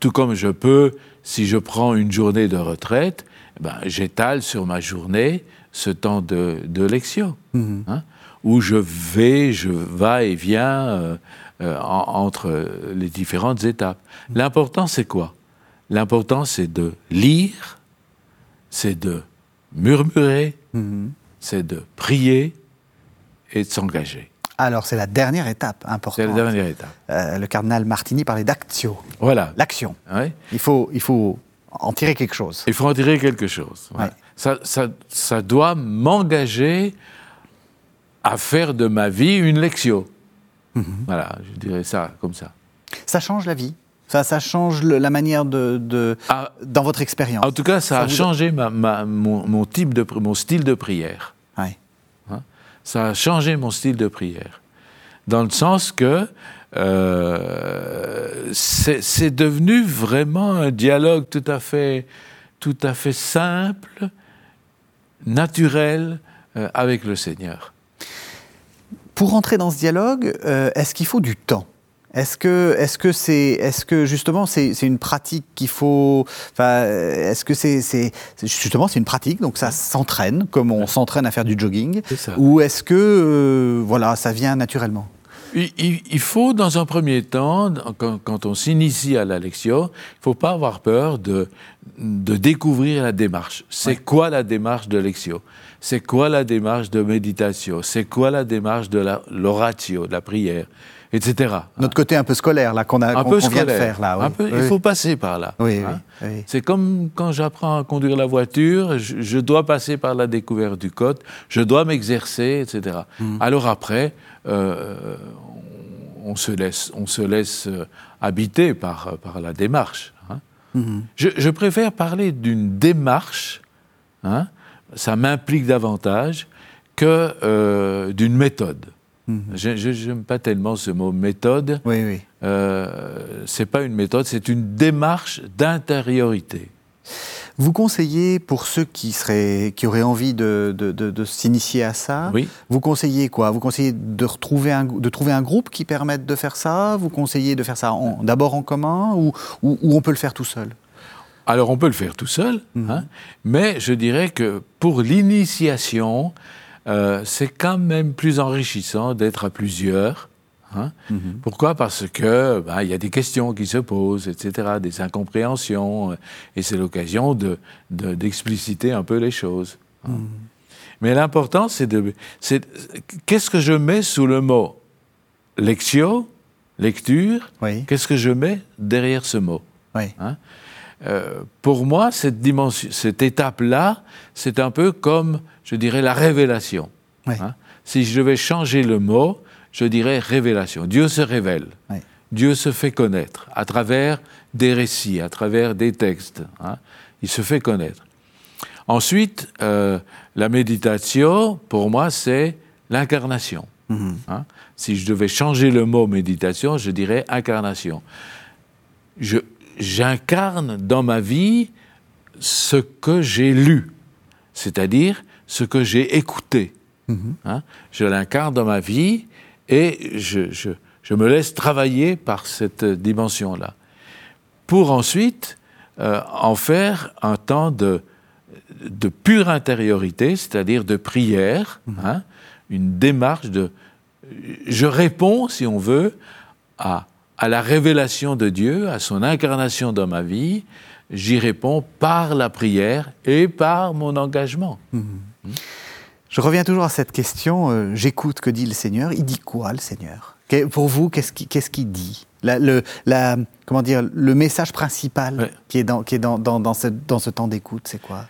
Tout comme je peux, si je prends une journée de retraite, ben, j'étale sur ma journée ce temps de, de lecture, mm-hmm. hein, où je vais, je vais et viens. Euh, euh, entre les différentes étapes. L'important, c'est quoi? L'important, c'est de lire, c'est de murmurer, mm-hmm. c'est de prier et de s'engager. Alors, c'est la dernière étape importante. C'est la dernière étape. Euh, le cardinal Martini parlait d'actio. Voilà. L'action. Il, faut, il faut en tirer quelque chose. Il faut en tirer quelque chose. Ça, ça, ça, doit m'engager à faire de ma vie une lecture. Mhm. Voilà, je dirais ça comme ça. Ça change la vie ça, ça change la manière de, ah. dans votre expérience. En tout cas, ça, a changé mon, type de, mon style de prière. Ouais. Hein? ça a changé mon style de prière. Dans le sens que euh, c'est devenu vraiment un dialogue tout à fait, tout à fait simple, naturel euh, avec le Seigneur. Pour rentrer dans ce dialogue, euh, est-ce qu'il faut du temps? Est-ce que, est-ce que c'est, est-ce que justement c'est, une pratique qu'il faut, enfin, est-ce que c'est, c'est, justement c'est une pratique, donc ça s'entraîne comme on s'entraîne à faire du jogging, ou est-ce que, euh, voilà, ça vient naturellement? Il, faut, dans un premier temps, quand, on s'initie à la lecture, il ne faut pas avoir peur de, de découvrir la démarche. C'est quoi la démarche de lecture c'est quoi la démarche de méditation, c'est quoi la démarche de l'oratio, de la prière, etc. Notre côté un peu scolaire, là, qu'on a un peu vient de faire, là. Un peu, Il faut passer par là. Hein. C'est comme quand j'apprends à conduire la voiture, je, dois passer par la découverte du code, je dois m'exercer, etc. Hmm. Alors après, euh, on se laisse, on se laisse euh, habiter par, par la démarche. Hein. Hmm. Je, préfère parler d'une démarche hein, ça m'implique davantage que euh, d'une méthode. Mhm. Je n'aime pas tellement ce mot méthode. Oui, oui. Euh, c'est pas une méthode, c'est une démarche d'intériorité. Vous conseillez pour ceux qui seraient, qui auraient envie de, de, s'initier à ça. Oui. Vous conseillez quoi? Vous conseillez de retrouver un, de trouver un groupe qui permette de faire ça? Vous conseillez de faire ça d'abord en commun ou, ou, ou on peut le faire tout seul? Alors on peut le faire tout seul, mhm. hein, mais je dirais que pour l'initiation, euh, c'est quand même plus enrichissant d'être à plusieurs. Hein. Mhm. Pourquoi? Parce que ben, il y a des questions qui se posent, etc., des incompréhensions, euh, et c'est l'occasion de, d'expliciter un peu les choses. Hein. Mhm. Mais l'important, c'est de, qu'est-ce que je mets sous le mot? Lectio, lecture? Qu'est-ce que je mets derrière ce mot? Oui. Euh, pour moi, cette dimension, cette étape-là, c'est un peu comme, je dirais, la révélation. Hein. si je devais changer le mot, je dirais révélation. Dieu se révèle. Dieu se fait connaître à travers des récits, à travers des textes. Hein. Il se fait connaître. Ensuite, euh, la méditation, pour moi, c'est l'incarnation. Mm-hmm. Hein. Si je devais changer le mot méditation, je dirais incarnation. Je, j'incarne dans ma vie ce que j'ai lu, c'est-à-dire ce que j'ai écouté. Mhm. Hein. Je l'incarne dans ma vie et je, me laisse travailler par cette dimension-là. Pour ensuite euh, en faire un temps de, de pure intériorité, c'est-à-dire de prière, Mhm. hein, une démarche de... Je réponds, si on veut, à, à la révélation de Dieu, à son incarnation dans ma vie. J'y réponds par la prière et par mon engagement. Je reviens toujours à cette question. euh, J'écoute que dit le Seigneur. Il dit quoi, le Seigneur? Que- Pour vous, qu'est-ce qu'il dit? La, le, la, comment dire, le message principal Ouais. qui est dans, qui est dans, dans, dans ce, dans ce temps d'écoute, c'est quoi?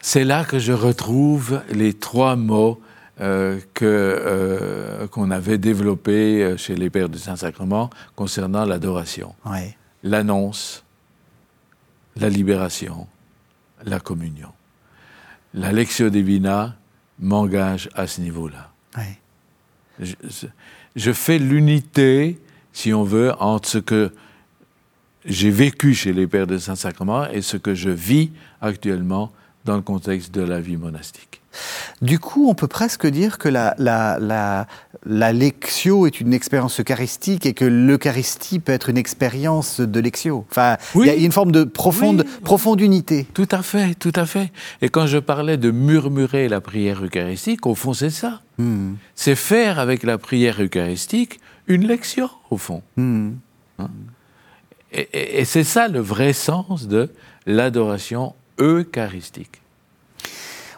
C'est là que je retrouve les trois mots euh, euh, qu'on avait développés euh, chez les Pères du Saint-Sacrement concernant l'adoration. ouais. L'annonce, la libération, la communion. La Lectio Divina m'engage à ce niveau-là. ouais. Je, je- je fais l'unité, si on veut, entre ce que j'ai vécu chez les Pères du Saint-Sacrement et ce que je vis actuellement dans le contexte de la vie monastique. Du coup, on peut presque dire que la, la, la, la lectio est une expérience eucharistique et que l'eucharistie peut être une expérience de lectio. Enfin, il Oui. y a une forme de profonde, Oui. profonde unité. Tout à fait, tout à fait. Et quand je parlais de murmurer la prière eucharistique, au fond, c'est ça. Hmm. C'est faire avec la prière eucharistique une lection, au fond. Hmm. Et, et- et c'est ça le vrai sens de l'adoration eucharistique.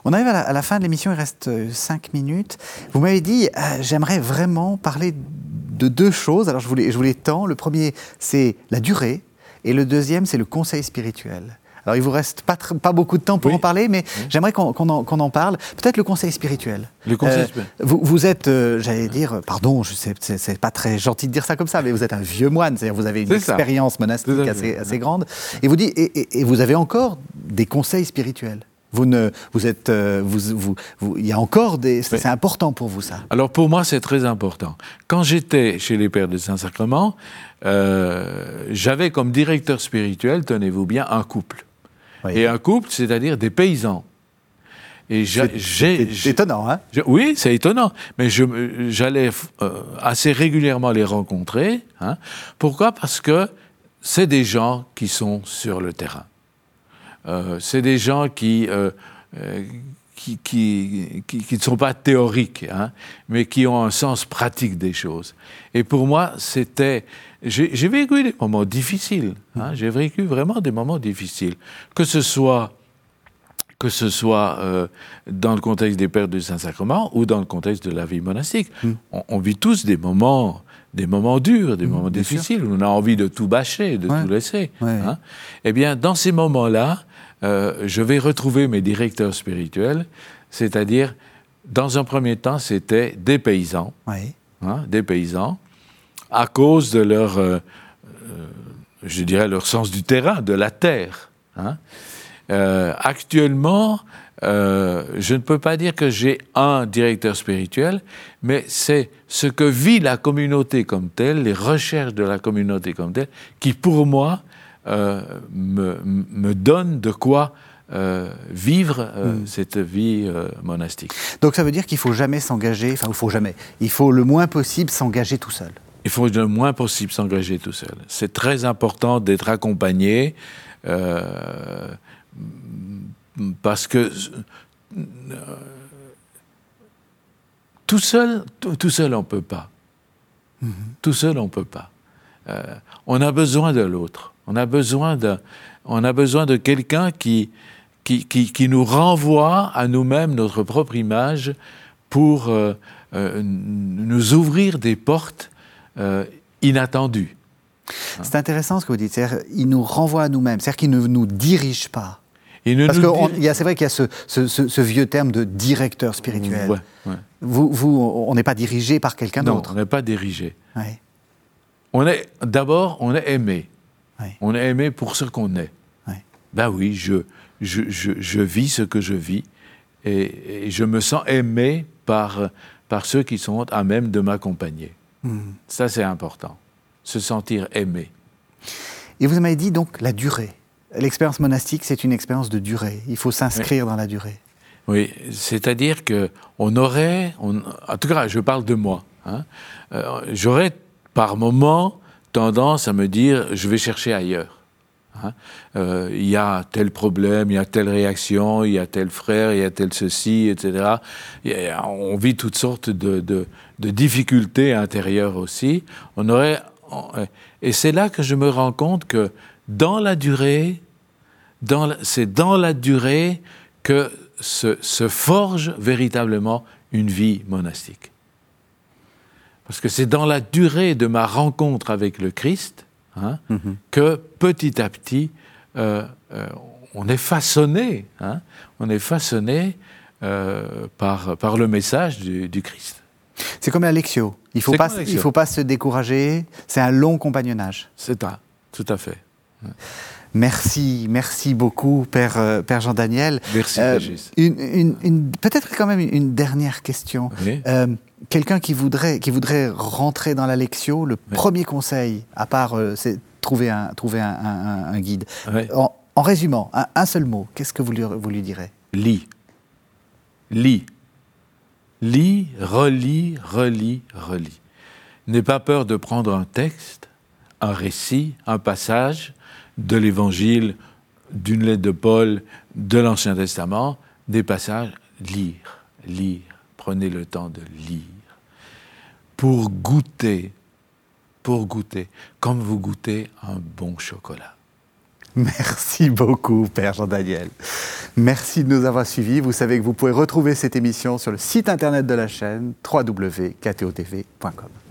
On arrive à la, fin de l'émission, il reste euh, cinq minutes. Vous m'avez dit, euh, j'aimerais vraiment parler de deux choses. Alors je vous les, je vous les tends. Le premier, c'est la durée. Et le deuxième, c'est le conseil spirituel. Alors il vous reste pas, beaucoup de temps pour Oui. en parler, mais j'aimerais qu'on en, parle. Peut-être le conseil spirituel. Le conseil Euh, spirituel. vous, vous êtes, euh, j'allais dire, pardon, c'est pas très gentil de dire ça comme ça, mais vous êtes un vieux moine, c'est-à-dire vous avez une ça. expérience monastique assez, assez grande. Et vous dites, et, et- et vous avez encore des conseils spirituels. Vous ne, vous êtes, euh, vous, vous, vous- il y a encore des, c'est Oui. important pour vous ça. Alors pour moi, c'est très important. Quand j'étais chez les Pères du Saint-Sacrement, euh, j'avais comme directeur spirituel, tenez-vous bien, un couple. Oui. Et un couple, c'est-à-dire des paysans. Et C'est- étonnant, hein oui, c'est étonnant, mais j'allais euh, assez régulièrement les rencontrer. hein. Pourquoi? Parce que c'est des gens qui sont sur le terrain. Euh, c'est des gens qui, euh, qui, qui, qui- qui ne sont pas théoriques, hein, mais qui ont un sens pratique des choses. Et pour moi, c'était... J'ai vécu des moments difficiles. hein, J'ai vécu vraiment des moments difficiles. Que ce soit que ce soit euh, dans le contexte des Pères du Saint-Sacrement ou dans le contexte de la vie monastique. On, on vit tous des moments, des moments durs, des moments bien sûr. difficiles, où on a envie de tout bâcher, de Ouais. tout laisser. Ouais. hein. Eh bien, dans ces moments-là, euh, je vais retrouver mes directeurs spirituels, c'est-à-dire, dans un premier temps, c'était des paysans, Oui. hein, des paysans, à cause de leur, euh, euh, je dirais, leur sens du terrain, de la terre. hein. Euh, actuellement, euh, je ne peux pas dire que j'ai un directeur spirituel, mais c'est ce que vit la communauté comme telle, les recherches de la communauté comme telle, qui pour moi euh, me, me donnent de quoi euh, vivre euh, cette vie euh, monastique. Donc ça veut dire qu'il faut jamais s'engager, enfin il faut jamais, il faut le moins possible s'engager tout seul. Il faut le moins possible s'engager tout seul. C'est très important d'être accompagné parce que tout seul, tout, tout seul on peut pas. Tout seul on peut pas. On a besoin de l'autre. On a besoin de, on a besoin de quelqu'un qui, qui, qui, qui nous renvoie à nous-mêmes notre propre image pour euh, euh, nous ouvrir des portes euh, inattendues. C'est intéressant ce que vous dites, il nous renvoie à nous-mêmes, c'est-à-dire qu'il ne nous dirige pas. Ne Parce que c'est vrai qu'il y a ce, ce- ce- ce vieux terme de directeur spirituel. Ouais, ouais. Vous, vous, on n'est pas dirigé par quelqu'un Non, d'autre. on n'est pas dirigé. Ouais. On est d'abord, on est aimé. Ouais. On est aimé pour ce qu'on est. Ouais. Ben oui, je, je, je, je vis ce que je vis et, et je me sens aimé par, par ceux qui sont à même de m'accompagner. Hmm. Ça, c'est important. Se sentir aimé. Et vous m'avez dit donc la durée. L'expérience monastique, c'est une expérience de durée. Il faut s'inscrire dans la durée. Oui, c'est-à-dire que on aurait, on- en tout cas, je parle de moi. hein, euh, J'aurais par moment tendance à me dire, je vais chercher ailleurs. Hein. Euh, il y a tel problème, il y a telle réaction, il y a tel frère, il y a tel ceci, etc. on vit toutes sortes de, difficultés intérieures aussi. On aurait, et c'est là que je me rends compte que dans la durée, c'est dans la durée que se, forge véritablement une vie monastique. Parce que c'est dans la durée de ma rencontre avec le Christ hein, mhm. que petit à petit, euh, euh, on est façonné, hein, on est façonné euh, par, par le message du, Christ. C'est comme Lectio. Il ne faut, pas, faut pas se décourager. C'est un long compagnonnage. C'est ça, tout à fait. Merci, merci beaucoup, Père, euh, Père Jean-Daniel. Merci, euh, une, Peut-être quand même une dernière question. Euh, quelqu'un qui voudrait, qui voudrait rentrer dans la Lectio, le premier conseil, à part, c'est trouver un, trouver un, guide. En, résumant, un, seul mot, qu'est-ce que vous lui, vous lui direz? Lis. Lis. Lis, relis, relis, relis. N'aie pas peur de prendre un texte, un récit, un passage, de l'Évangile, d'une lettre de Paul, de l'Ancien Testament, des passages, lire, lire, prenez le temps de lire, pour goûter, pour goûter, comme vous goûtez un bon chocolat. Merci beaucoup, Père Jean-Daniel. Merci de nous avoir suivis. Vous savez que vous pouvez retrouver cette émission sur le site internet de la chaîne www.ktotv.com.